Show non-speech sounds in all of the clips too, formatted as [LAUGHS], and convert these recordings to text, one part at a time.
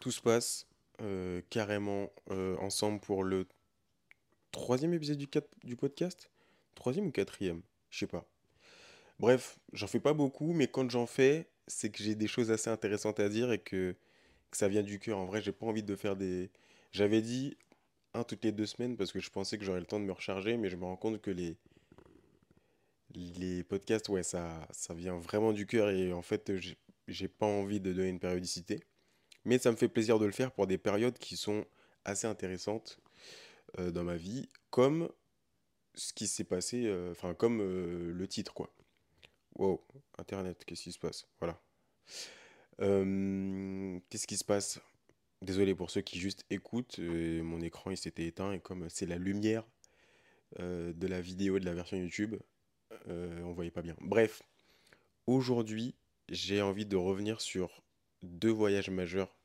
tout se passe euh, carrément euh, ensemble pour le troisième épisode du, podcast? Troisième ou quatrième? Je sais pas. Bref, j'en fais pas beaucoup, mais quand j'en fais, c'est que j'ai des choses assez intéressantes à dire et que, ça vient du cœur. En vrai, j'ai pas envie de faire des. J'avais dit un toutes les deux semaines parce que je pensais que j'aurais le temps de me recharger, mais je me rends compte que les, les podcasts, ouais, ça, ça vient vraiment du cœur et en fait, j'ai pas envie de donner une périodicité. Mais ça me fait plaisir de le faire pour des périodes qui sont assez intéressantes euh, dans ma vie, comme ce qui s'est passé, euh, enfin, comme euh, le titre, quoi. Wow, Internet, qu'est-ce qui se passe? Voilà. qu'est-ce qui se passe? Désolé pour ceux qui juste écoutent, mon écran il s'était éteint et comme c'est la lumière de la vidéo de la version YouTube, on voyait pas bien. Bref, aujourd'hui, j'ai envie de revenir sur deux voyages majeurs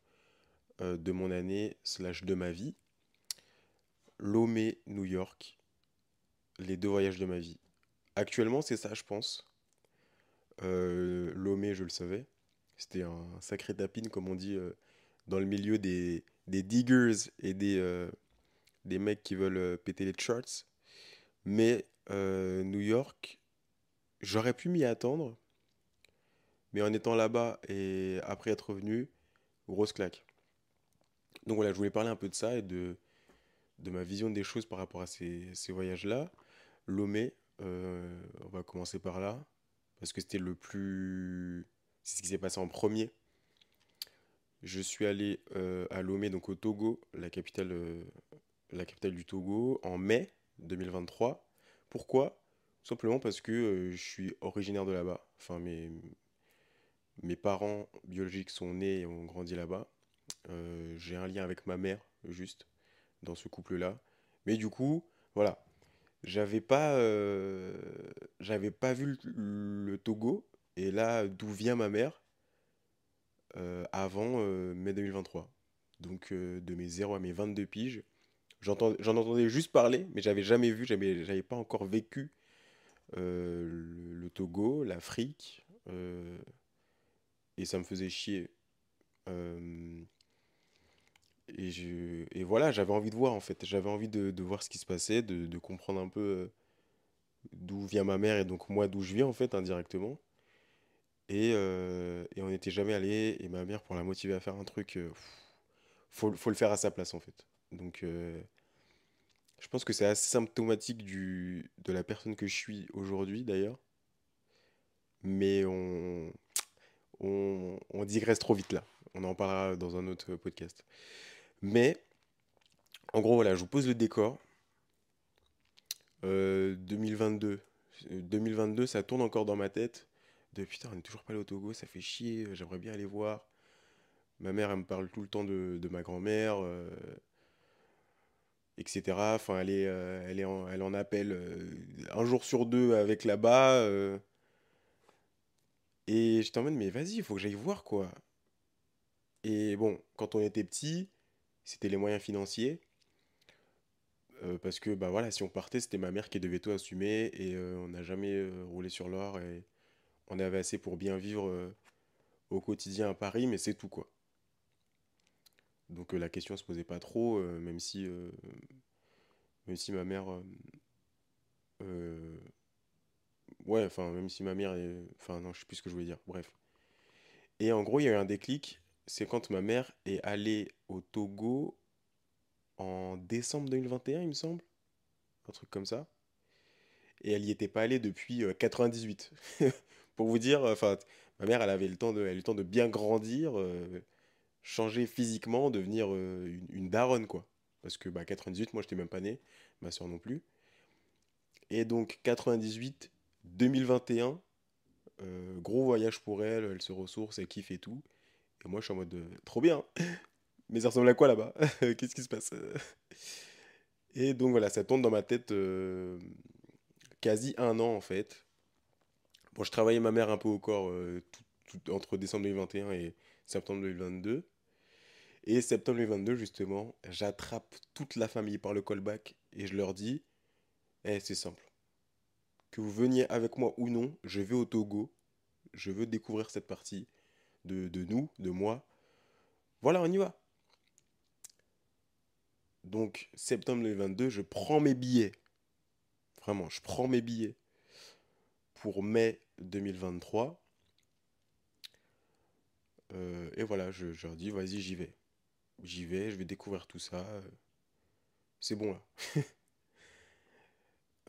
de mon année slash de ma vie. Lomé, New York. Les deux voyages de ma vie. Actuellement, c'est ça, je pense. Euh, Lomé, je le savais. C'était un sacré tapine, comme on dit euh, dans le milieu des, des diggers et des, des mecs qui veulent péter les charts. Mais New York, J'aurais pu m'y attendre, mais en étant là-bas et après être revenu, grosse claque. Donc voilà, je voulais parler un peu de ça et de, de ma vision des choses par rapport à ces, voyages-là. Lomé, euh, on va commencer par là, parce que c'était le plus... C'est ce qui s'est passé en premier. Je suis allé euh, à Lomé, donc au Togo, la capitale, euh, du Togo, en mai 2023. Pourquoi? Simplement parce que je suis originaire de là-bas. Enfin, mes parents biologiques sont nés et ont grandi là-bas. Euh, j'ai un lien avec ma mère, juste, dans ce couple-là. Mais du coup, voilà. J'avais pas, euh, pas vu le, Togo. Et là, d'où vient ma mère avant mai 2023. Donc, de mes 0 à mes 22 piges. J'en entendais juste parler, mais j'avais jamais vu, j'avais pas encore vécu euh, le, Togo, l'Afrique, euh, et ça me faisait chier. Euh, et, je, et voilà, j'avais envie de voir en fait, j'avais envie de, voir ce qui se passait, de, comprendre un peu d'où vient ma mère et donc moi d'où je viens en fait indirectement. Et, et on n'était jamais allé et ma mère pour la motiver à faire un truc, faut, faut, le faire à sa place en fait. Donc je pense que c'est assez symptomatique du, de la personne que je suis aujourd'hui, d'ailleurs. Mais on, on, on, digresse trop vite là. On en parlera dans un autre podcast. Mais, en gros, voilà, je vous pose le décor. 2022. Euh, 2022, ça tourne encore dans ma tête. De putain, on n'est toujours pas allé au ça fait chier, j'aimerais bien aller voir. Ma mère, elle me parle tout le temps de, ma grand-mère. Euh, etc. Enfin, elle, est, euh, elle, est en, elle en appelle un jour sur deux avec là-bas. Et je t'emmène, mais vas-y, il faut que j'aille voir quoi. Et bon, quand on était petit, c'était les moyens financiers. parce que bah voilà, si on partait, c'était ma mère qui devait tout assumer et on n'a jamais roulé sur l'or et on avait assez pour bien vivre au quotidien à Paris, mais c'est tout quoi. Donc euh, la question se posait pas trop, euh, même si euh, même si ma mère ouais, enfin même si ma mère enfin non, je sais plus ce que je voulais dire. Bref. Et en gros, il y a eu un déclic, c'est quand ma mère est allée au Togo en décembre 2021, il me semble, un truc comme ça. Et elle n'y était pas allée depuis 98. [LAUGHS] Pour vous dire, enfin, ma mère, elle avait le temps de, bien grandir changer physiquement, devenir euh, une, daronne, quoi. Parce que bah, 98, moi, j'étais même pas né, ma soeur non plus. Et donc, 98, 2021, euh, gros voyage pour elle, elle se ressource, elle kiffe et tout. Et moi, je suis en mode, trop bien. Mais ça ressemble à quoi là-bas? [LAUGHS] Qu'est-ce qui se passe? Et donc, voilà, ça tourne dans ma tête euh, quasi un an, en fait. Bon, je travaillais ma mère un peu au corps entre décembre 2021 et septembre 2022. Et septembre 2022, justement, j'attrape toute la famille par le callback et je leur dis Eh, c'est simple. Que vous veniez avec moi ou non, je vais au Togo. Je veux découvrir cette partie de, nous, de moi. Voilà, on y va. Donc, septembre 2022, je prends mes billets. Vraiment, je prends mes billets pour mai 2023. Euh, et voilà, je, leur dis, vas-y, j'y vais. J'y vais, je vais découvrir tout ça. C'est bon là. [LAUGHS]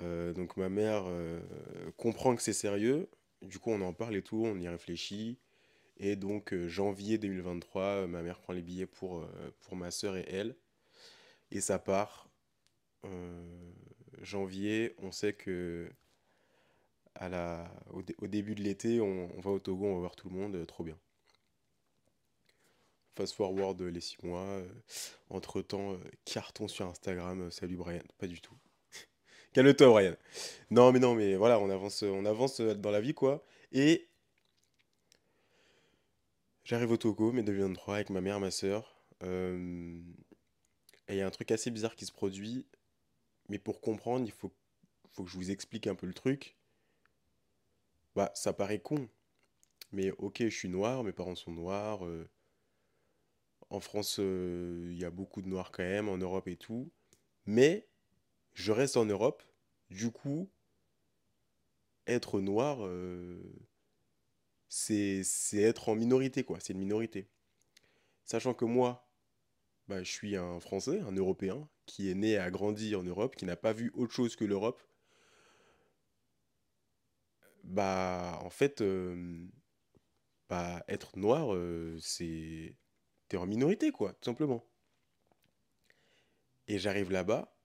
Euh, donc ma mère euh, comprend que c'est sérieux. Du coup, on en parle et tout, on y réfléchit. Et donc, janvier 2023, ma mère prend les billets pour, pour ma soeur et elle. Et ça part. janvier, on sait que à la, au, début de l'été, on, va au Togo, on va voir tout le monde, trop bien. Fast forward les six mois. Euh, entre temps, euh, carton sur Instagram. Euh, salut Brian. Pas du tout. [LAUGHS] Calme-toi Brian. Non mais non mais voilà, on avance, on avance dans la vie quoi. Et j'arrive au Togo, mai 2023, avec ma mère, ma soeur. et il y a un truc assez bizarre qui se produit. Mais pour comprendre, il faut, que je vous explique un peu le truc. Bah, ça paraît con. Mais ok, je suis noir, mes parents sont noirs. En France, euh, il y a beaucoup de noirs quand même, en Europe et tout. Mais je reste en Europe. Du coup, être noir, euh, c'est être en minorité, quoi. C'est une minorité. Sachant que moi, bah, je suis un Français, un Européen, qui est né et a grandi en Europe, qui n'a pas vu autre chose que l'Europe. Bah, en fait, euh, bah, être noir, c'est t'es en minorité, quoi, tout simplement. Et j'arrive là-bas,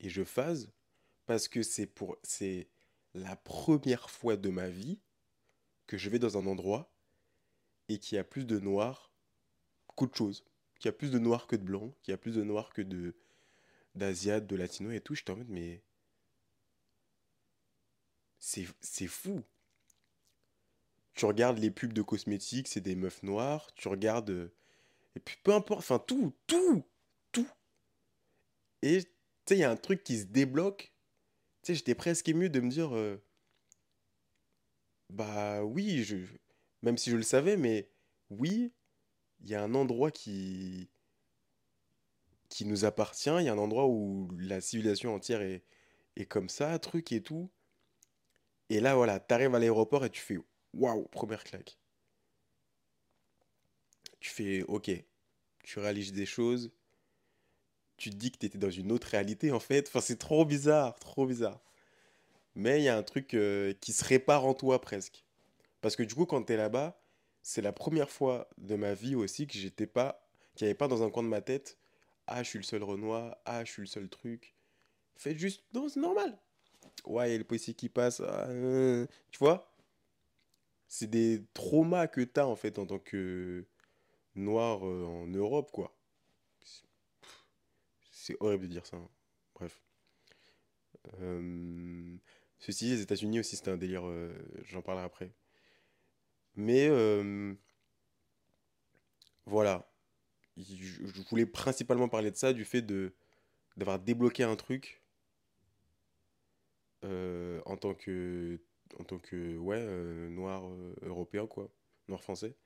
et je phase, parce que. C'est la première fois de ma vie que je vais dans un endroit et qu'il y a plus de noirs qu'autre chose. Qu'il y a plus de noirs que de blancs, qu'il y a plus de noirs que de d'asiates, de latinos et tout. Je t'en mode, mais. C'est fou tu regardes les pubs de cosmétiques, c'est des meufs noires, tu regardes... Et puis peu importe, enfin tout, tout, tout. Et tu sais, il y a un truc qui se débloque. Tu sais, j'étais presque ému de me dire... Euh, bah oui, je, même si je le savais, mais oui, il y a un endroit qui qui nous appartient, il y a un endroit où la civilisation entière est, est comme ça, truc et tout. Et là, voilà, t'arrives à l'aéroport et tu fais Waouh, première claque. Tu fais OK. Tu réalises des choses. Tu te dis que tu étais dans une autre réalité en fait. Enfin, c'est trop bizarre, trop bizarre. Mais il y a un truc euh, qui se répare en toi presque. Parce que du coup, quand tu es là-bas, c'est la première fois de ma vie aussi que j'étais pas, qu'il n'y avait pas dans un coin de ma tête, ah, je suis le seul Renoir, ah, je suis le seul truc. Faites juste, non, c'est normal. Ouais, il y a le policier qui passe, ah, euh, tu vois? C'est des traumas que tu as en fait en tant que noir euh, en Europe, quoi. C'est horrible de dire ça. Hein. Bref. Euh, ceci, les États-Unis aussi, c'était un délire. Euh, j'en parlerai après. Mais voilà. Je voulais principalement parler de ça, du fait de d'avoir débloqué un truc en tant que en tant que ouais, euh, noir euh, européen, quoi, noir français.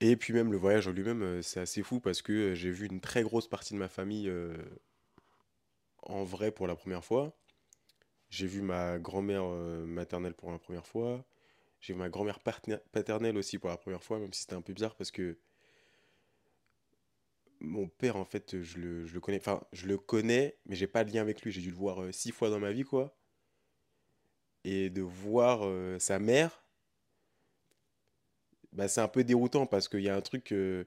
Et puis même le voyage en lui-même, euh, c'est assez fou parce que j'ai vu une très grosse partie de ma famille en vrai pour la première fois. J'ai vu ma grand-mère maternelle pour la première fois. J'ai vu ma grand-mère paternelle aussi pour la première fois, même si c'était un peu bizarre parce que mon père, en fait, je le, je le connais. Enfin, je le connais, mais j'ai pas de lien avec lui. J'ai dû le voir six fois dans ma vie, quoi et de voir euh, sa mère, bah, c'est un peu déroutant parce qu'il y a un truc. je,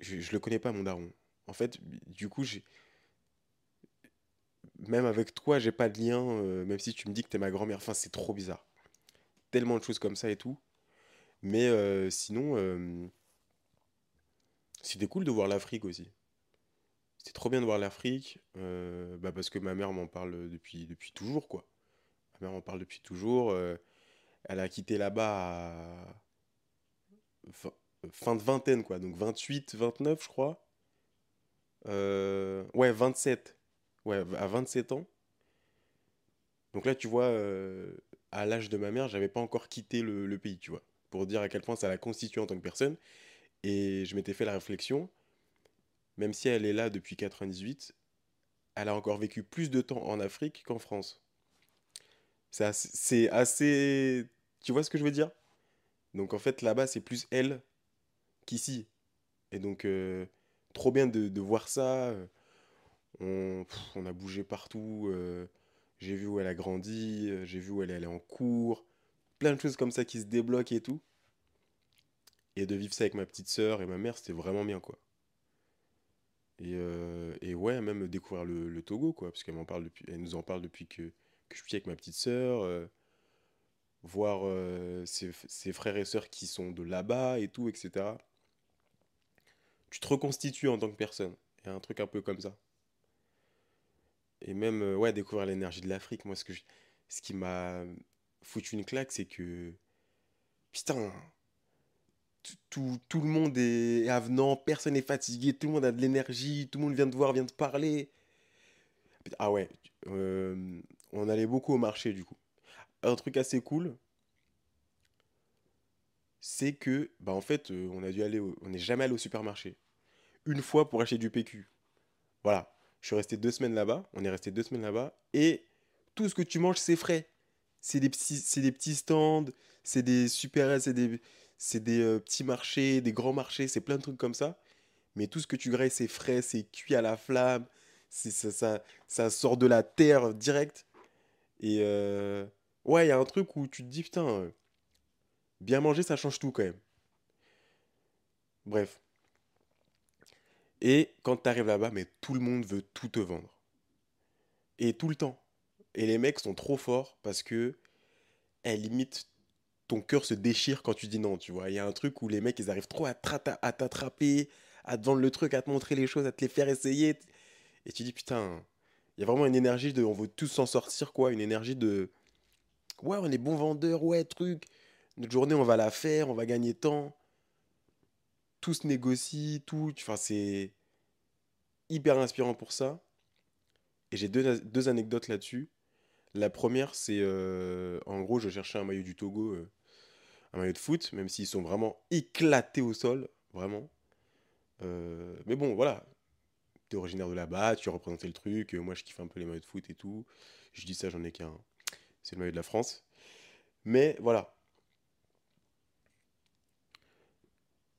je le connais pas, mon daron. En fait, du coup, j'ai. Même avec toi, j'ai pas de lien, euh, même si tu me dis que t'es ma grand-mère. Enfin, c'est trop bizarre. Tellement de choses comme ça et tout. Mais euh, sinon, c'était cool de voir l'Afrique aussi. C'était trop bien de voir l'Afrique, bah parce que ma mère m'en parle depuis, depuis toujours, quoi. Ma mère en parle depuis toujours. Euh, elle a quitté là-bas à fin de vingtaine, quoi. Donc 28, 29, je crois. Euh, ouais, 27. Ouais, à 27 ans. Donc là, tu vois, euh, à l'âge de ma mère, j'avais pas encore quitté le, pays, tu vois. Pour dire à quel point ça l'a constitué en tant que personne. Et je m'étais fait la réflexion. même si elle est là depuis 98, elle a encore vécu plus de temps en Afrique qu'en France. C'est assez, Tu vois ce que je veux dire? Donc en fait, là-bas, c'est plus elle qu'ici. Et donc, euh, trop bien de, voir ça. On, a bougé partout. Euh, j'ai vu où elle a grandi. Euh, j'ai vu où elle est allée en cours. Plein de choses comme ça qui se débloquent et tout. Et de vivre ça avec ma petite sœur et ma mère, c'était vraiment bien, quoi. Et, et ouais, même découvrir le, Togo, quoi. Parce qu'elle nous en parle depuis que, je suis avec ma petite sœur. voir ses, ses, frères et sœurs qui sont de là-bas et tout, etc tu te reconstitues en tant que personne. Il y a un truc un peu comme ça. Et même, euh, ouais, découvrir l'énergie de l'Afrique. Moi, ce, que ce qui m'a foutu une claque, c'est que. Putain, tout, tout, le monde est avenant, personne n'est fatigué, tout le monde a de l'énergie, tout le monde vient te voir, vient te parler. Ah ouais, euh, on allait beaucoup au marché du coup. Un truc assez cool, c'est que, bah en fait, euh, on a dû aller, on n'est jamais allé au supermarché. Une fois pour acheter du PQ. Voilà. Je suis resté deux semaines là-bas. On est resté deux semaines là-bas. Et tout ce que tu manges, c'est frais. C'est des petits, des petits stands, c'est des super, c'est des, des euh, petits marchés, des grands marchés, c'est plein de trucs comme ça. Mais tout ce que tu graisses, c'est frais, c'est cuit à la flamme, ça, sort de la terre direct. Et euh, ouais, il y a un truc où tu te dis putain, euh, Bien manger, ça change tout quand même. Bref. Et quand tu arrives là-bas, mais tout le monde veut tout te vendre. Et tout le temps. Et les mecs sont trop forts parce que, elle limite, ton cœur se déchire quand tu dis non, tu vois. Il y a un truc où les mecs, ils arrivent trop à t'attraper, à te vendre le truc, à te montrer les choses, à te les faire essayer. Et tu dis, putain, il y a vraiment une énergie de, on veut tous s'en sortir, quoi. Une énergie de, ouais, on est bon vendeur, ouais, truc. Notre journée, on va la faire, on va gagner temps. Tout se négocie, tout. Enfin, c'est hyper inspirant pour ça. Et j'ai deux, anecdotes là-dessus. La première, c'est euh, en gros, je cherchais un maillot du Togo, euh, un maillot de foot, même s'ils sont vraiment éclatés au sol, vraiment. Euh, mais bon, voilà. Tu es originaire de là-bas, tu as représenté le truc. moi, je kiffe un peu les maillots de foot et tout. Je dis ça, j'en ai qu'un. C'est le maillot de la France. Mais voilà,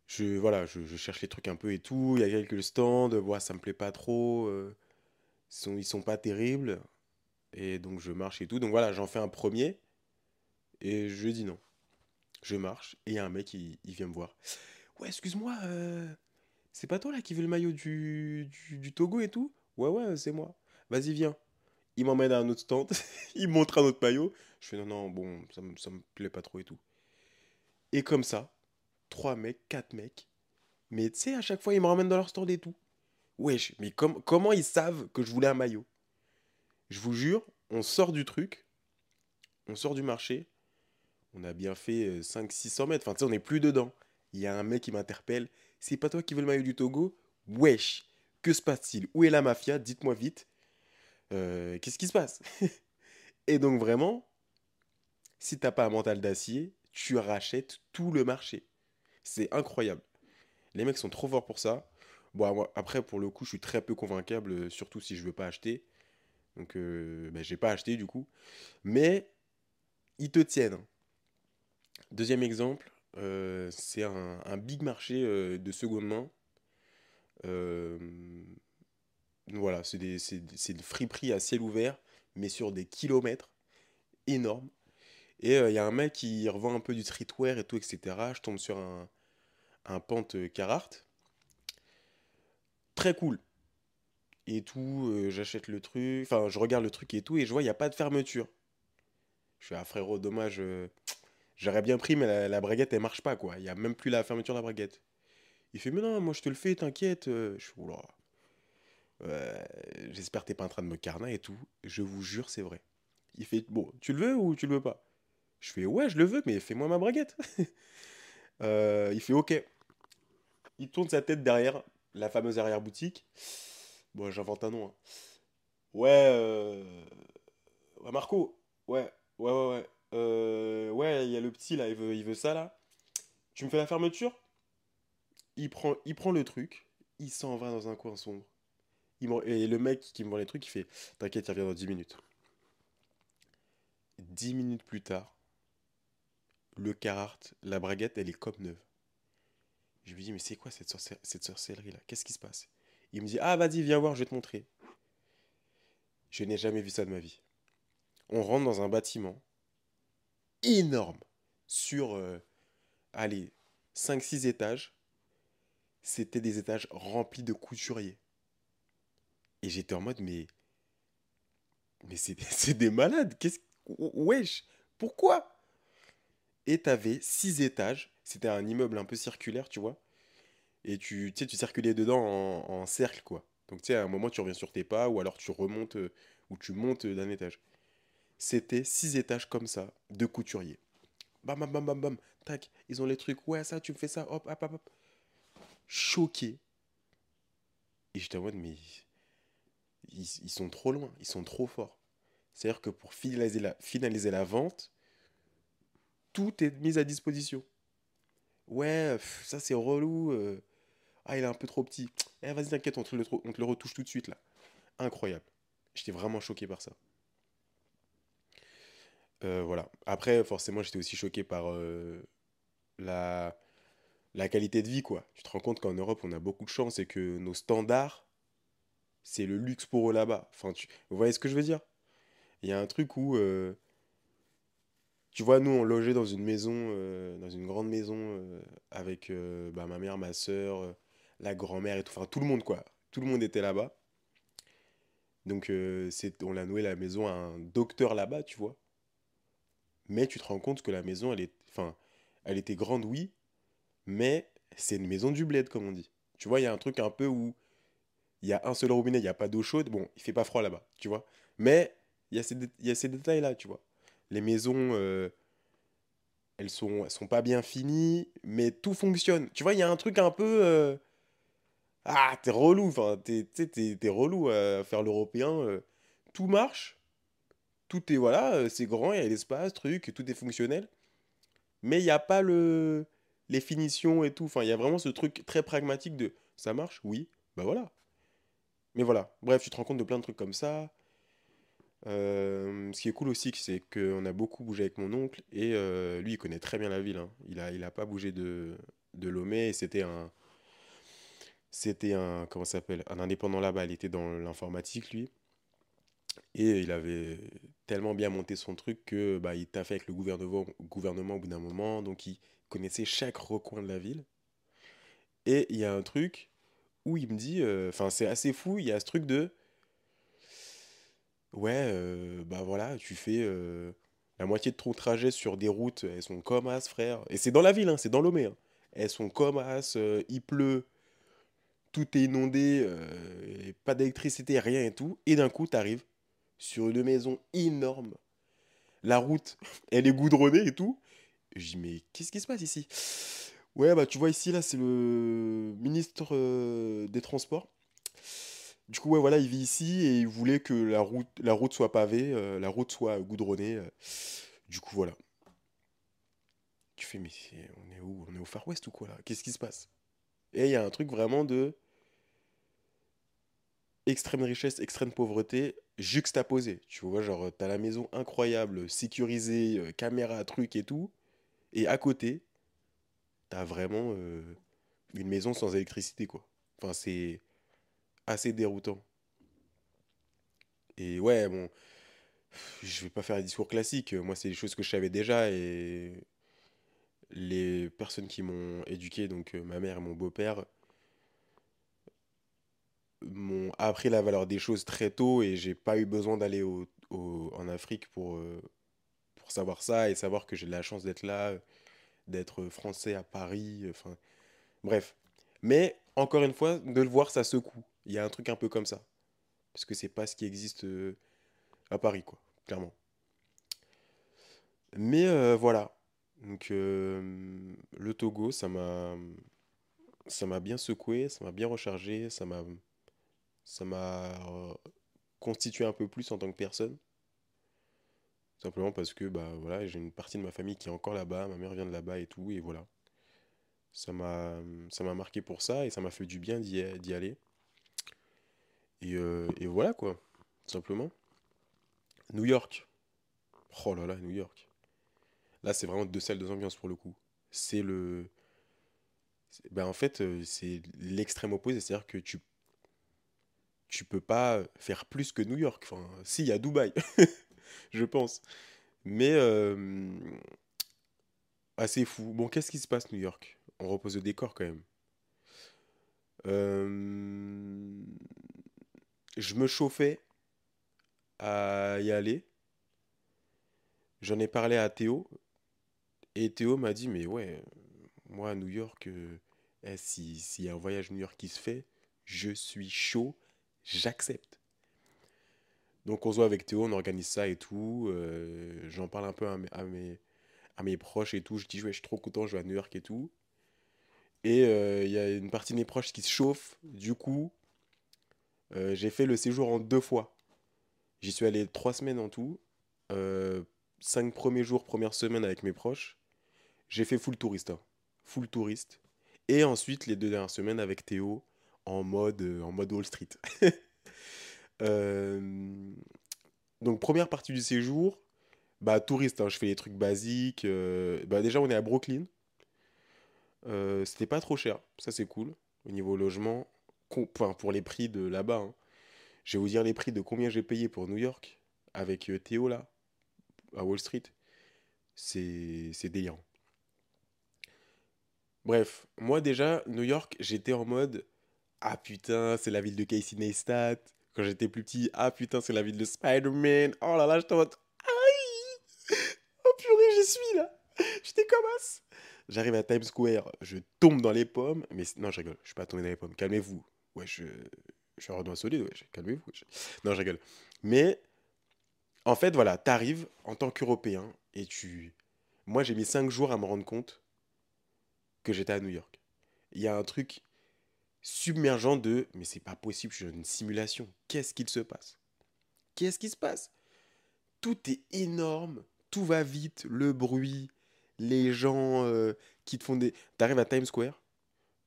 je, voilà, je, cherche les trucs un peu et tout. Il y a quelques stands, voilà, ça me plaît pas trop. Euh, ils, sont, ils sont pas terribles. Et donc je marche et tout. Donc voilà, j'en fais un premier. Et je dis non. Je marche. Et il y a un mec, il, vient me voir. Ouais, excuse-moi, euh, c'est pas toi là qui veux le maillot du, du, Togo et tout? Ouais, ouais, c'est moi. Vas-y, viens. Il m'emmène à un autre stand. [LAUGHS] il montre un autre maillot. Je fais non, non, bon, ça, ça me plaît pas trop et tout. Et comme ça, trois mecs, quatre mecs. Mais tu sais, à chaque fois, ils me ramènent dans leur stand et tout. Wesh, mais comment ils savent que je voulais un maillot? Je vous jure, on sort du truc, on sort du marché, on a bien fait 500-600 euh, mètres, enfin tu sais, on n'est plus dedans. Il y a un mec qui m'interpelle, c'est pas toi qui veux le maillot du Togo? Wesh, que se passe-t-il? Où est la mafia? Dites-moi vite. Euh, qu'est-ce qui se passe? [LAUGHS] Et donc vraiment, si t'as pas un mental d'acier, tu rachètes tout le marché. C'est incroyable. Les mecs sont trop forts pour ça. Bon, après, pour le coup, je suis très peu convaincable, euh, surtout si je veux pas acheter. Donc, euh, ben, j'ai pas acheté du coup. Mais ils te tiennent. Deuxième exemple, euh, c'est un, big marché euh, de seconde main. voilà, c'est des, de friperies à ciel ouvert, mais sur des kilomètres énormes. Et il y a un mec qui revend un peu du streetwear et tout, etc. Je tombe sur un, un pente Carhartt. Très cool. Et tout, euh, j'achète le truc, enfin je regarde le truc et tout, et je vois, il n'y a pas de fermeture. Je suis ah, frérot, dommage, euh, j'aurais bien pris, mais la, braguette, elle marche pas, quoi. Il n'y a même plus la fermeture de la braguette. Il fait, mais non, moi je te le fais, t'inquiète. Je oula. J'espère que t'es pas en train de me carner et tout. Je vous jure, c'est vrai. Il fait, bon, tu le veux ou tu le veux pas? Je fais, ouais, je le veux, mais fais-moi ma braguette. [LAUGHS] Euh, il fait, ok il tourne sa tête derrière la fameuse arrière-boutique. Bon, j'invente un nom. Hein. Euh, ouais, Marco. Ouais, ouais, ouais, ouais. Euh, ouais, il y a le petit là, il veut, il veut ça là. Tu me fais la fermeture? Il prend, il prend le truc, il s'en va dans un coin sombre. Et le mec qui me vend les trucs, il fait T'inquiète, il revient dans 10 minutes. 10 minutes plus tard, le Carhartt, la braguette, elle est comme neuve. Je lui dis Mais c'est quoi cette, sorcellerie-là? Qu'est-ce qui se passe? Il me dit Ah, vas-y, viens voir, je vais te montrer. Je n'ai jamais vu ça de ma vie. On rentre dans un bâtiment énorme sur, euh, allez, 5-6 étages. C'était des étages remplis de couturiers. Et j'étais en mode, mais. Mais c'est [LAUGHS] des malades. Qu'est-ce. Wesh. Pourquoi? Et t'avais 6 étages. C'était un immeuble un peu circulaire, tu vois. Et tu, tu circulais dedans en, cercle, quoi. Donc, tu sais, à un moment, tu reviens sur tes pas, ou alors tu remontes, euh, ou tu montes d'un étage. C'était 6 étages comme ça, de couturiers. Bam, bam, bam, bam, bam. Tac, ils ont les trucs. Ouais, ça, tu me fais ça. Hop, hop, hop, hop. Choqué. Et j'étais en mode, mais ils, sont trop loin, ils sont trop forts. C'est-à-dire que pour finaliser la vente, tout est mis à disposition. Ouais, ça c'est relou. Euh. Ah, il est un peu trop petit. Eh, vas-y, t'inquiète, on, te le, on te le retouche tout de suite là. Incroyable. J'étais vraiment choqué par ça. Euh, voilà. Après, forcément, j'étais aussi choqué par euh, la, la qualité de vie, quoi. Tu te rends compte qu'en Europe, on a beaucoup de chance et que nos standards, c'est le luxe pour eux là-bas. Enfin, tu... Vous voyez ce que je veux dire? Il y a un truc où... tu vois, nous, on logeait dans une maison, dans une grande maison, avec bah, ma mère, ma soeur, la grand-mère et tout. Enfin, tout le monde, quoi. Tout le monde était là-bas. Donc, c'est, on a noué la maison à un docteur là-bas, tu vois. Mais tu te rends compte que la maison, elle est, elle était grande, oui, mais c'est une maison du bled, comme on dit. Tu vois, il y a un truc un peu où il y a un seul robinet, il n'y a pas d'eau chaude. Bon, il fait pas froid là-bas, tu vois. Mais il y a ces, y a ces détails-là, tu vois. Les maisons, euh, elles, sont, sont pas bien finies, mais tout fonctionne. Tu vois, il y a un truc un peu... Euh, ah, t'es relou, enfin, t'es, t'es, relou à faire l'européen. Euh. Tout marche, tout est voilà, c'est grand, il y a l'espace, truc, tout est fonctionnel. Mais il n'y a pas le les finitions et tout. Enfin, il y a vraiment ce truc très pragmatique de ça marche, oui, bah voilà. Mais voilà, bref, tu te rends compte de plein de trucs comme ça. Ce qui est cool aussi, c'est qu'on a beaucoup bougé avec mon oncle et lui, il connaît très bien la ville. Hein. Il a, il a pas bougé de, de Lomé et c'était un, c'était un, comment s'appelle, un indépendant là-bas. Il était dans l'informatique, lui. Et il avait tellement bien monté son truc que bah, il fait avec le gouvernement, gouvernement au bout d'un moment. Donc il connaissait chaque recoin de la ville. Et il y a un truc où il me dit, enfin c'est assez fou, il y a ce truc de, ouais, euh, bah voilà, tu fais euh, la moitié de ton trajet sur des routes, elles sont comme as, frère. Et c'est dans la ville, hein, c'est dans Lomé. Hein. Elles sont comme as, il pleut, tout est inondé, pas d'électricité, rien et tout. Et d'un coup, tu arrives sur une maison énorme. La route, elle est goudronnée et tout. je dis, mais qu'est-ce qui se passe ici? Ouais, bah tu vois ici, là, c'est le ministre euh, des Transports. Du coup, ouais, voilà, il vit ici et il voulait que la route, la route soit pavée, euh, la route soit goudronnée. Euh. Du coup, voilà. Tu fais, mais on est où? On est au Far West ou quoi là? Qu'est-ce qui se passe? Et il y a un truc vraiment de extrême richesse, extrême pauvreté juxtaposé. Tu vois, genre, t'as la maison incroyable, sécurisée, euh, caméra, truc et tout. Et à côté, t'as vraiment une maison sans électricité, quoi. Enfin, c'est assez déroutant. Et ouais, bon, je vais pas faire un discours classique. Moi, c'est des choses que je savais déjà et les personnes qui m'ont éduqué, donc euh, ma mère et mon beau-père, m'ont appris la valeur des choses très tôt et j'ai pas eu besoin d'aller au, en Afrique pour, euh, pour savoir ça et savoir que j'ai de la chance d'être là, d'être français à Paris, enfin bref. Mais encore une fois, de le voir, ça secoue. Il y a un truc un peu comme ça. Parce que c'est pas ce qui existe euh, à Paris, quoi, clairement. Mais euh, voilà. Donc le Togo, ça m'a bien secoué, ça m'a bien rechargé, ça m'a euh, constitué un peu plus en tant que personne. Simplement parce que bah, voilà, j'ai une partie de ma famille qui est encore là-bas, ma mère vient de là-bas et tout, et voilà. Ça m'a, marqué pour ça et ça m'a fait du bien d'y aller. Et, euh, et voilà quoi, tout simplement. New York. Oh là là, New York. Là, c'est vraiment deux salles, deux ambiances pour le coup. C'est le. Ben, en fait, euh, c'est l'extrême opposé. C'est-à-dire que tu. Tu peux pas faire plus que New York. Enfin, si, il y a Dubaï, [LAUGHS] je pense. Mais. euh, assez fou. Bon, qu'est-ce qui se passe, New York? On repose le décor quand même. Euh, Je me chauffais à y aller. J'en ai parlé à Théo. Et Théo m'a dit, mais ouais, moi à New York, euh, eh, si, s'il y a un voyage New York qui se fait, je suis chaud, j'accepte. Donc on se voit avec Théo, on organise ça et tout. euh, j'en parle un peu à mes proches et tout. Je dis, ouais, je suis trop content, je vais à New York et tout. Et euh, il y a une partie de mes proches qui se chauffe. Du coup, euh, j'ai fait le séjour en deux fois. J'y suis allé trois semaines en tout. Euh, cinq premiers jours, première semaine avec mes proches. J'ai fait full touriste. hein. Full touriste. Et ensuite, les deux dernières semaines avec Théo en mode, euh, en mode Wall Street. [LAUGHS] Donc, première partie du séjour, bah, touriste, hein, je fais les trucs basiques. bah, déjà, on est à Brooklyn. C'était pas trop cher, ça c'est cool. Au niveau logement, pour les prix de là-bas. hein. Je vais vous dire les prix de combien j'ai payé pour New York avec euh, Théo là, à Wall Street. C'est délirant. Bref, moi déjà, New York, j'étais en mode Ah putain, c'est la ville de Casey Neistat. Quand j'étais plus petit, Ah putain, c'est la ville de Spider-Man. Oh là là, j'étais en mode Aïe Oh purée, j'y suis là J'étais comme as J'arrive à Times Square, je tombe dans les pommes. Mais non, je rigole, je suis pas tombé dans les pommes. Calmez-vous. Ouais, je, je suis un solide, ouais, calmez-vous. Non, je rigole. Mais en fait, voilà, t'arrives en tant qu'Européen et tu. Moi, j'ai mis 5 jours à me rendre compte que j'étais à New York. Il y a un truc submergent de mais c'est pas possible, je suis dans une simulation. Qu'est-ce qu'il se passe? Qu'est-ce qui se passe? Tout est énorme, tout va vite, le bruit, les gens euh, qui te font des. T'arrives à Times Square,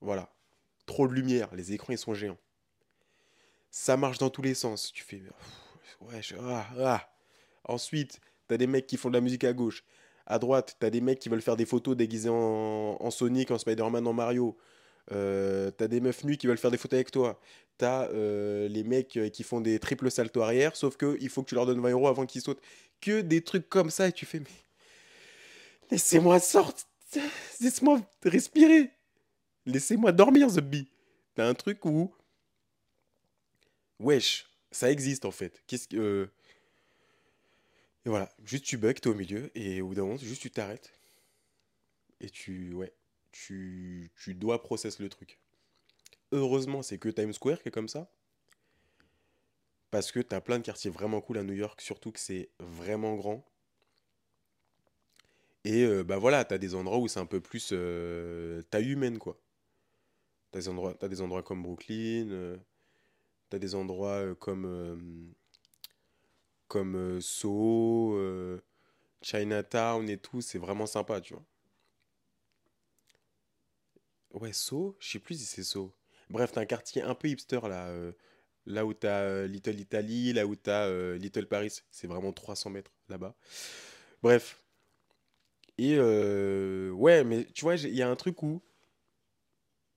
voilà, trop de lumière, les écrans ils sont géants. Ça marche dans tous les sens. Tu fais ouais, je- ah, ah. Ensuite, t'as des mecs qui font de la musique à gauche. À droite, t'as des mecs qui veulent faire des photos déguisés en, Sonic, en Spider-Man, en Mario. Euh, t'as des meufs nues qui veulent faire des photos avec toi. T'as euh, les mecs euh, qui font des triples saltos arrière, sauf que il faut que tu leur donnes 20 euros avant qu'ils sautent. Que des trucs comme ça, et tu fais, mais laissez-moi sortir, laissez-moi respirer, laissez-moi dormir, The. T'as un truc où, wesh, ça existe en fait. Euh, Et voilà, juste tu bugs, t'es au milieu, et au bout d'un moment, juste tu t'arrêtes, et tu. Ouais, tu, tu dois process le truc. Heureusement, c'est que Times Square qui est comme ça. Parce que t'as plein de quartiers vraiment cool à New York, surtout que c'est vraiment grand. Et euh, bah voilà, t'as des endroits où c'est un peu plus euh, taille humaine, quoi. T'as des endroits, des endroits comme Brooklyn, euh, t'as des endroits euh, comme, euh, comme Soho, Chinatown et tout, c'est vraiment sympa, tu vois. Ouais, Soho, je sais plus si c'est Soho. Bref, t'as un quartier un peu hipster là, là où t'as Little Italy, là où t'as Little Paris, c'est vraiment 300 mètres là-bas. Bref, et ouais, mais tu vois, il y a un truc où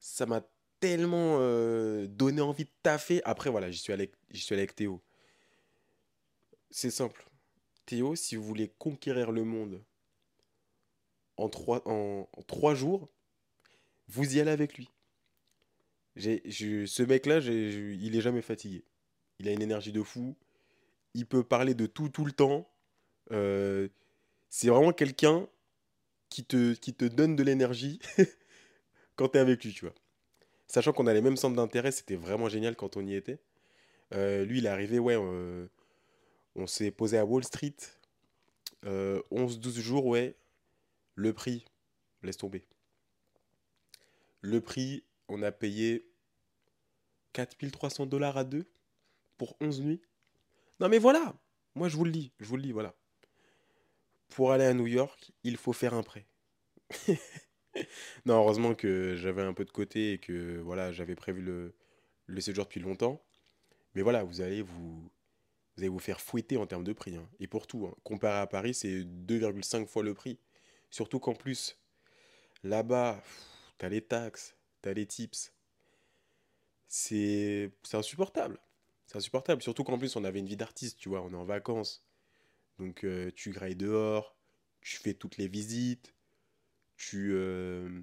ça m'a tellement euh, donné envie de taffer. Après, voilà, j'y suis allé, suis avec Théo. C'est simple. Théo, si vous voulez conquérir le monde en trois, en, trois jours, vous y allez avec lui. J'ai, ce mec-là, il est jamais fatigué. Il a une énergie de fou. Il peut parler de tout, tout le temps. Euh, c'est vraiment quelqu'un qui te, qui te donne de l'énergie [LAUGHS] quand tu es avec lui, tu vois. Sachant qu'on a les mêmes centres d'intérêt, c'était vraiment génial quand on y était. Euh, lui, il est arrivé, ouais, euh, on s'est posé à Wall Street. Euh, 11-12 jours, ouais. Le prix, laisse tomber. Le prix, on a payé 4300 dollars à deux pour 11 nuits. Non mais voilà, moi je vous le dis, je vous le dis, voilà. Pour aller à New York, il faut faire un prêt. [LAUGHS] [LAUGHS] Non, heureusement que j'avais un peu de côté et que voilà, j'avais prévu le, séjour depuis longtemps. Mais voilà, vous allez vous, vous allez vous faire fouetter en termes de prix. hein. Et pour tout, hein. Comparé à Paris, c'est 2,5 fois le prix. Surtout qu'en plus, là-bas, t'as les taxes, t'as les tips. C'est c'est insupportable. C'est insupportable. Surtout qu'en plus, on avait une vie d'artiste, tu vois. On est en vacances. Donc, euh, tu grailles dehors, tu fais toutes les visites, tu, euh,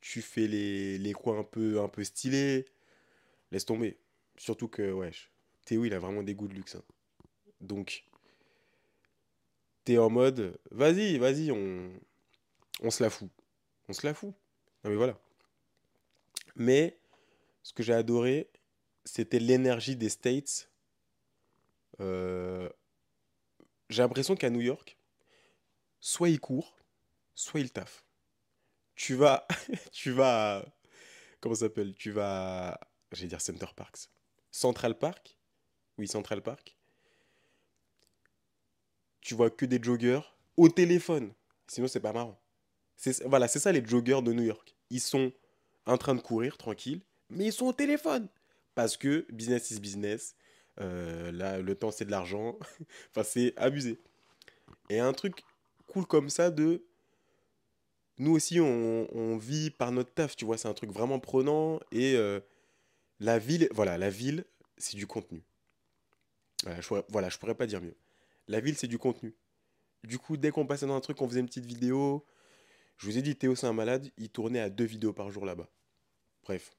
tu fais les, les coins un peu, un peu stylés. Laisse tomber. Surtout que, wesh, Théo, il a vraiment des goûts de luxe. hein. Donc, t'es en mode, vas-y, vas-y, on, on se la fout. On se la fout. Non, mais voilà. Mais, ce que j'ai adoré, c'était l'énergie des States. Euh, j'ai l'impression qu'à New York, soit ils courent, soit ils taffent. Tu vas, [LAUGHS] tu vas, comment ça s'appelle? Tu vas, j'allais dire Center Parks. Central Park? Oui, Central Park. Tu vois que des joggers au téléphone. Sinon, c'est pas marrant. C'est, voilà, c'est ça les joggers de New York. Ils sont en train de courir tranquille, mais ils sont au téléphone. Parce que business is business. Euh, là, le temps, c'est de l'argent. [LAUGHS] enfin, c'est abusé. Et un truc cool comme ça de nous aussi, on, vit par notre taf, tu vois, c'est un truc vraiment prenant. Et euh, la ville, voilà, la ville, c'est du contenu. Voilà, je pourrais, pourrais pas dire mieux. La ville, c'est du contenu. Du coup, dès qu'on passait dans un truc, on faisait une petite vidéo. Je vous ai dit, Théo, c'est un malade, il tournait à deux vidéos par jour là-bas. Bref.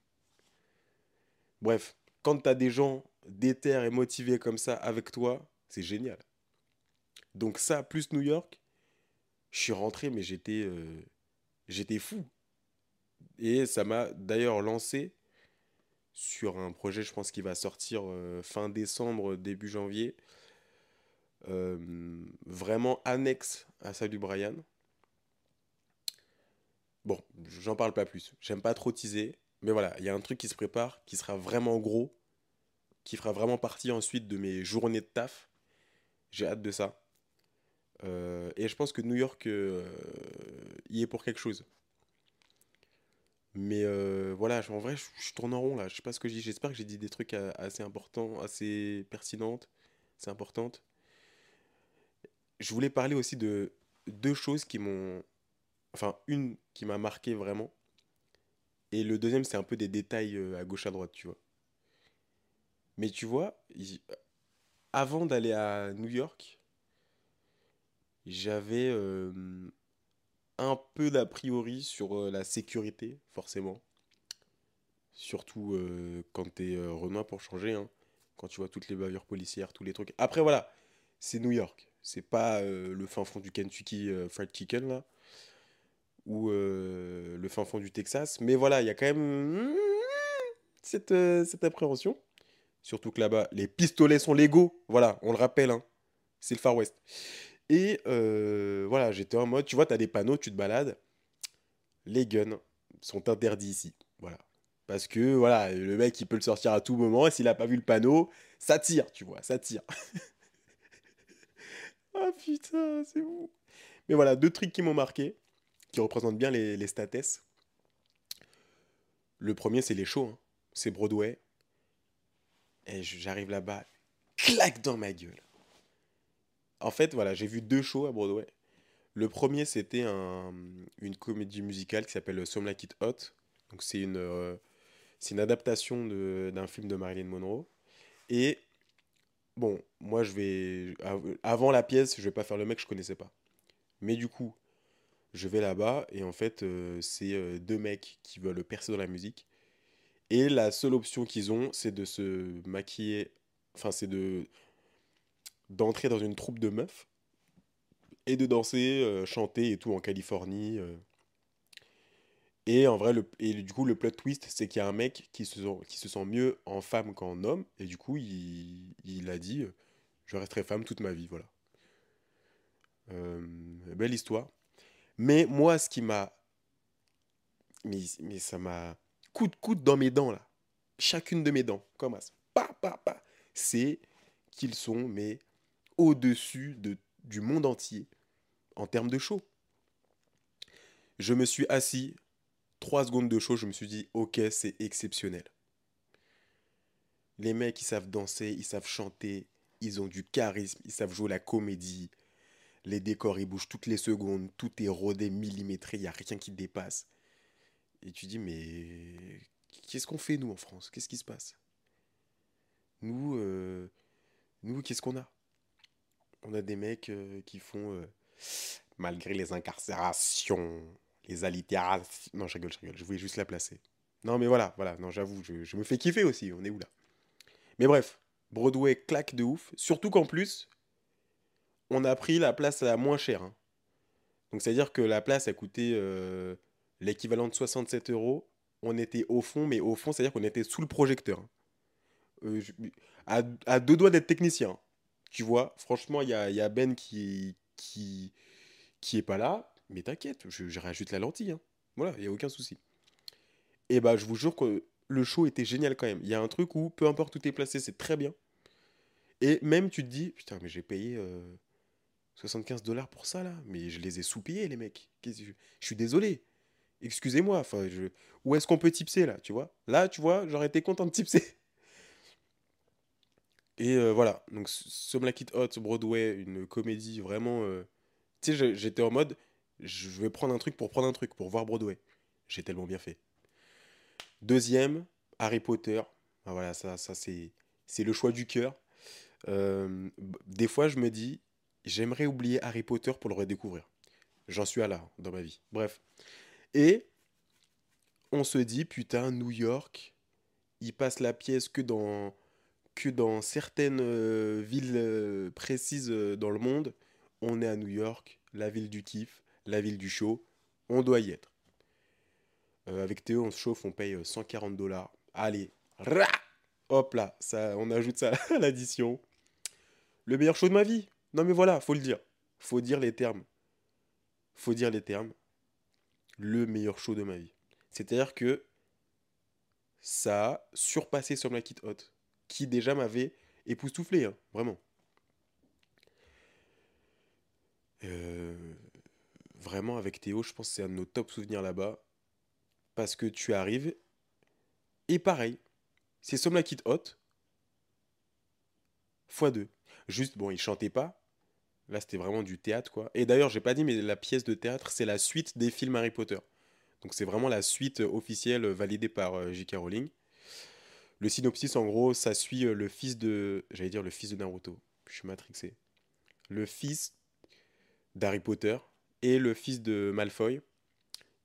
Bref, quand t'as des gens déter et motivés comme ça avec toi, c'est génial. Donc ça, plus New York, je suis rentré, mais j'étais euh, j'étais fou. Et ça m'a d'ailleurs lancé sur un projet, je pense, qui va sortir euh, fin décembre, début janvier, euh, vraiment annexe à ça du Brian. Bon, j'en parle pas plus. J'aime pas trop teaser, mais voilà, il y a un truc qui se prépare, qui sera vraiment gros, qui fera vraiment partie ensuite de mes journées de taf. J'ai hâte de ça. Euh, et je pense que New York euh, y est pour quelque chose. Mais euh, voilà, en vrai, je, tourne en rond là. Je sais pas ce que je dis. J'espère que j'ai dit des trucs a- assez importants, assez pertinentes, c'est importante. Je voulais parler aussi de deux choses qui m'ont... Enfin, une qui m'a marqué vraiment. Et le deuxième, c'est un peu des détails euh, à gauche à droite, tu vois. Mais tu vois, avant d'aller à New York, j'avais euh, un peu d'a priori sur euh, la sécurité, forcément. Surtout euh, quand t'es euh, Renoir pour changer, hein. Quand tu vois toutes les bavures policières, tous les trucs. Après, voilà, c'est New York. C'est pas le fin fond du Kentucky Fried Chicken, là, ou le fin fond du Texas. Mais voilà, il y a quand même hmm, cette, cette appréhension. Surtout que là-bas, les pistolets sont légaux. Voilà, on le rappelle, hein. C'est le Far West. Et euh, voilà, j'étais en mode, tu vois, t'as des panneaux, tu te balades. Les guns sont interdits ici. Voilà. Parce que, voilà, le mec, il peut le sortir à tout moment. Et s'il a pas vu le panneau, ça tire, tu vois, ça tire. [LAUGHS] Ah putain, c'est fou. Mais voilà, deux trucs qui m'ont marqué, qui représentent bien les, les. Le premier, c'est les shows. hein. C'est Broadway. Et j'arrive là-bas, claque dans ma gueule. En fait, voilà, j'ai vu deux shows à Broadway. Le premier, c'était un- une comédie musicale qui s'appelle Some Like It Hot. Donc, c'est une, euh, une adaptation d'un film de Marilyn Monroe. Et bon, moi, je vais. av- Avant la pièce, je vais pas faire le mec, je connaissais pas. Mais du coup, je vais là-bas et en fait, euh, c'est euh, deux mecs qui veulent percer dans la musique. Et la seule option qu'ils ont, c'est de se maquiller. Enfin, c'est de d'entrer dans une troupe de meufs et de danser, euh, chanter et tout en Californie. euh. Et en vrai, le, et du coup, le plot twist, c'est qu'il y a un mec qui se sent, qui se sent mieux en femme qu'en homme. Et du coup, il, il a dit, euh, je resterai femme toute ma vie, voilà. Belle histoire. Mais moi, ce qui m'a... Mais, mais ça m'a... Coup de coude dans mes dents, là. Chacune de mes dents, comme ça. Pa, pa, pa. C'est qu'ils sont, mais au-dessus de, du monde entier en termes de show. Je me suis assis Trois secondes de show, je me suis dit, ok, c'est exceptionnel. Les mecs, ils savent danser, ils savent chanter, ils ont du charisme, ils savent jouer la comédie. Les décors, ils bougent toutes les secondes, tout est rodé, millimétré, il n'y a rien qui dépasse. Et tu dis, mais qu'est-ce qu'on fait, nous, en France? Qu'est-ce qui se passe? Nous, euh, nous qu'est-ce qu'on a? On a des mecs euh, qui font, euh, malgré les incarcérations, les allitérations. Non, je rigole, je rigole, je voulais juste la placer. Non, mais voilà, voilà, non, j'avoue, je, me fais kiffer aussi, on est où là? Mais bref, Broadway claque de ouf, surtout qu'en plus, on a pris la place la moins chère. Hein. Donc, c'est-à-dire que la place a coûté l'équivalent de 67 euros. On était au fond, mais au fond, c'est-à-dire qu'on était sous le projecteur. Hein. Euh, à, deux doigts d'être technicien. Tu vois, franchement, il y a, Ben qui, qui, qui est pas là, mais t'inquiète, je, je, rajoute la lentille. Hein. Voilà, il n'y a aucun souci. Et bah, je vous jure que le show était génial quand même. Il y a un truc où, peu importe où t'es placé, c'est très bien. Et même, tu te dis, putain, mais j'ai payé 75 euh, dollars pour ça, là. Mais je les ai sous-payés, les mecs. Je suis désolé. Excusez-moi, où est-ce qu'on peut tipser là, tu vois? Là, tu vois, j'aurais été content de tipser. Et euh, voilà, donc Some Like It Hot, Broadway, une comédie vraiment. Euh, tu sais, j'étais en mode, je vais prendre un truc pour prendre un truc, pour voir Broadway. J'ai tellement bien fait. Deuxième, Harry Potter. Ah, voilà, ça, ça c'est, c'est le choix du cœur. Euh, des fois, je me dis, j'aimerais oublier Harry Potter pour le redécouvrir. J'en suis à là dans ma vie. Bref. Et on se dit, putain, New York, il passe la pièce que dans, que dans certaines euh, villes euh, précises euh, dans le monde. On est à New York, la ville du kiff, la ville du show. On doit y être. avec Théo, on se chauffe, on paye 140 dollars. Allez, hop là, ça, on ajoute ça [LAUGHS] à l'addition. Le meilleur show de ma vie. Non mais voilà, faut le dire. Faut dire les termes. Faut dire les termes le meilleur show de ma vie. C'est-à-dire que ça a surpassé Some Like It Hot, qui déjà m'avait époustouflé, hein, vraiment. Euh, vraiment, avec Théo, je pense que c'est un de nos top souvenirs là-bas. Parce que tu arrives, et pareil, c'est Some Like It Hot, x2. Juste, bon, il chantait pas, Là, c'était vraiment du théâtre, quoi. Et d'ailleurs, j'ai pas dit, mais la pièce de théâtre, c'est la suite des films Harry Potter. Donc, c'est vraiment la suite officielle validée par euh, J.K. Rowling. Le synopsis, en gros, ça suit euh, le fils de. J'allais dire le fils de Naruto. Je suis matrixé. Le fils d'Harry Potter et le fils de Malfoy,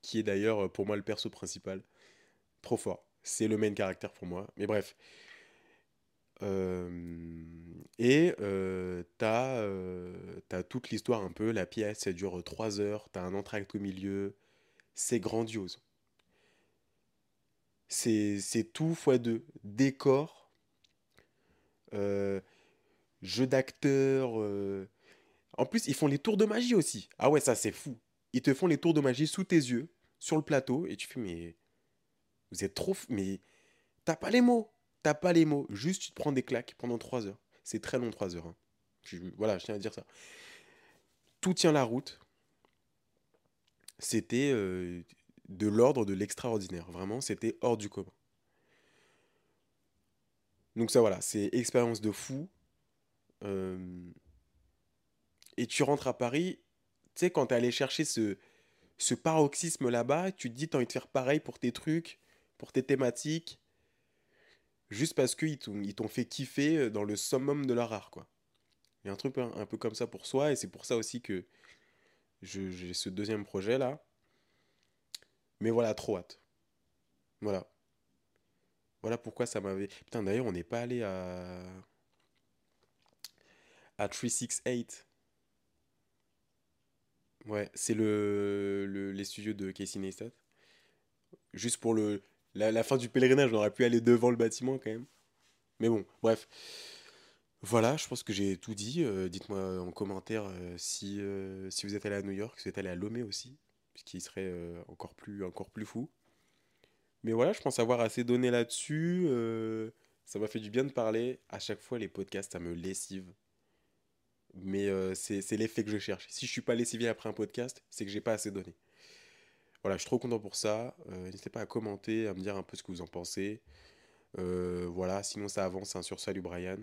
qui est d'ailleurs euh, pour moi le perso principal. Trop fort. C'est le main caractère pour moi. Mais bref. et t'as as toute l'histoire un peu, la pièce, elle dure 3 heures, t'as un entracte au milieu, c'est grandiose. C'est tout x deux. Décor, jeu d'acteur. En plus, ils font les tours de magie aussi. Ah ouais, ça c'est fou. Ils te font les tours de magie sous tes yeux, sur le plateau, et tu fais, mais. Vous êtes trop. Mais. T'as pas les mots. T'as pas les mots. Juste, tu te prends des claques pendant 3 heures. C'est très long, 3 heures. Hein. voilà, je tiens à dire ça. Tout tient la route. C'était euh, de l'ordre de l'extraordinaire. Vraiment, c'était hors du commun. Donc ça, voilà, c'est expérience de fou. Euh, et tu rentres à Paris, tu sais, quand t'es allé chercher ce, ce paroxysme là-bas, tu te dis, t'as envie de faire pareil pour tes trucs, pour tes thématiques juste parce qu'ils t'ont fait kiffer euh, dans le summum de leur art, quoi. Il y a un truc un, peu comme ça pour soi, et c'est pour ça aussi que j'ai ce deuxième projet là. Mais voilà, trop hâte. Voilà. Voilà pourquoi ça m'avait. Putain, d'ailleurs, on n'est pas allé à. à 368. Ouais, c'est le, les studios de Casey Neistat. Juste pour la, fin du pèlerinage, on aurait pu aller devant le bâtiment quand même. Mais bon, bref. Voilà, je pense que j'ai tout dit. Euh, dites-moi en commentaire euh, euh, si vous êtes allé à New York, si vous êtes allé à Lomé aussi, qui serait encore, plus, encore plus fou. Mais voilà, je pense avoir assez donné là-dessus. ça m'a fait du bien de parler. À chaque fois, les podcasts, ça me lessive. Mais c'est l'effet que je cherche. Si je suis pas lessivé après un podcast, c'est que j'ai pas assez donné. Voilà, je suis trop content pour ça. Euh, n'hésitez pas à commenter, à me dire un peu ce que vous en pensez. Euh, voilà, sinon ça avance hein, sur Salut Brian.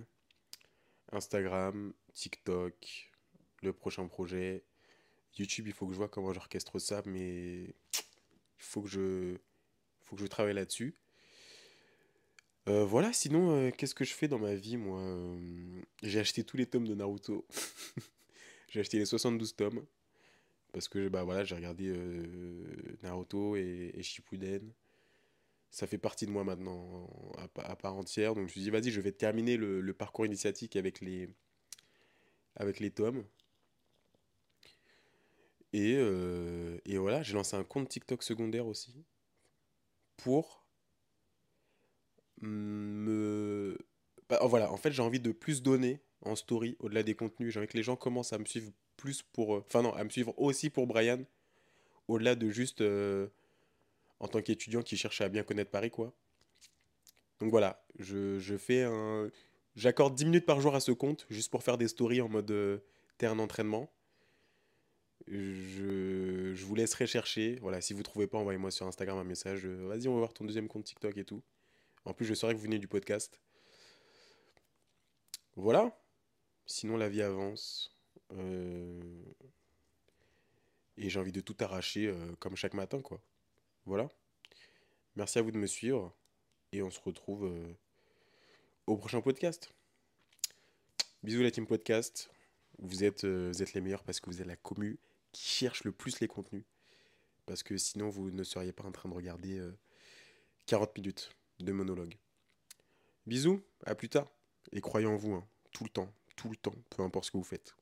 Instagram, TikTok, le prochain projet. YouTube, il faut que je vois comment j'orchestre ça, mais il faut que je, faut que je travaille là-dessus. Euh, voilà, sinon, euh, qu'est-ce que je fais dans ma vie, moi euh, J'ai acheté tous les tomes de Naruto. [LAUGHS] j'ai acheté les 72 tomes. Parce que bah, voilà, j'ai regardé Naruto et, Shippuden. Ça fait partie de moi maintenant, à, part entière. Donc je me suis dit, vas-y, je vais terminer le, le, parcours initiatique avec les, avec les tomes. Et, et voilà, j'ai lancé un compte TikTok secondaire aussi. Pour me... Bah, voilà, en fait, j'ai envie de plus donner en story au-delà des contenus. J'ai envie que les gens commencent à me suivre plus pour... Euh, enfin non, à me suivre aussi pour Brian, au-delà de juste euh, en tant qu'étudiant qui cherche à bien connaître Paris, quoi. Donc voilà, je, je fais. J'accorde 10 minutes par jour à ce compte, juste pour faire des stories en mode euh, d'entraînement. Je, vous laisserai chercher. Voilà, si vous trouvez pas, envoyez-moi sur Instagram un message. Vas-y, on va voir ton deuxième compte TikTok et tout. En plus, je saurais que vous venez du podcast. Voilà. Sinon, la vie avance. Euh, et j'ai envie de tout arracher euh, comme chaque matin, quoi. Voilà. Merci à vous de me suivre. Et on se retrouve euh, au prochain podcast. Bisous la team podcast. Vous êtes, vous êtes les meilleurs parce que vous êtes la commu qui cherche le plus les contenus. Parce que sinon, vous ne seriez pas en train de regarder 40 minutes de monologue. Bisous, à plus tard. Et croyez en vous, hein, tout le temps, tout le temps, peu importe ce que vous faites.